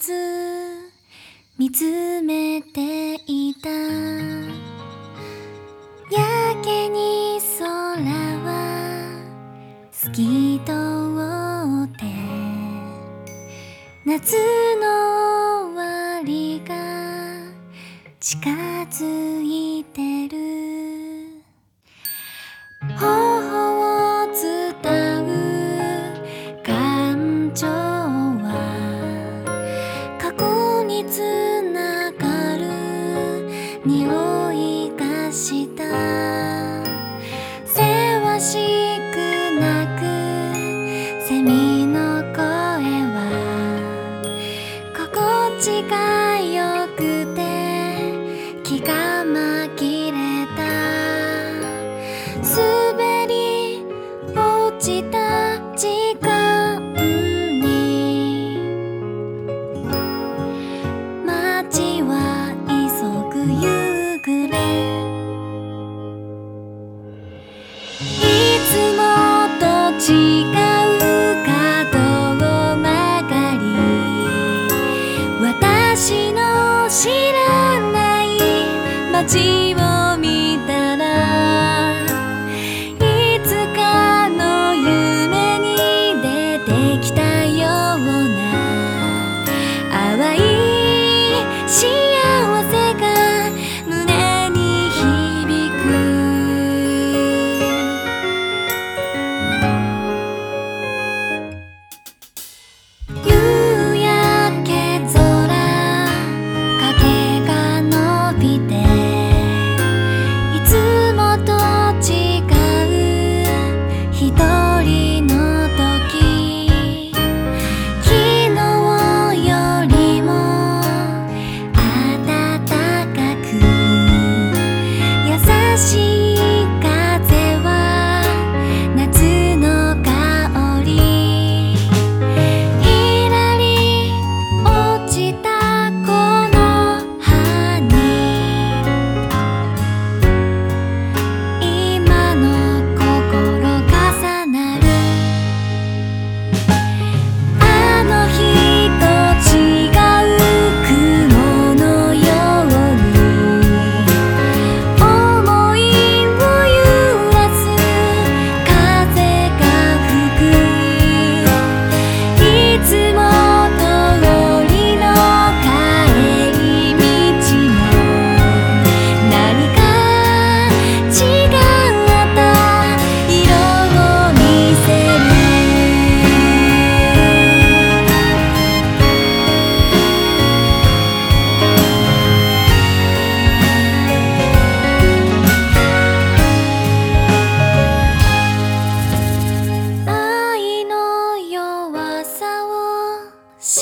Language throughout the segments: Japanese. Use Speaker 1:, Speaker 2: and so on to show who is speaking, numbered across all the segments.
Speaker 1: ず見つめていた。やけに空は透き通って夏の終わりが近づいて思。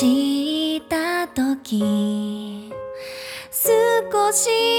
Speaker 1: 聞いた時少し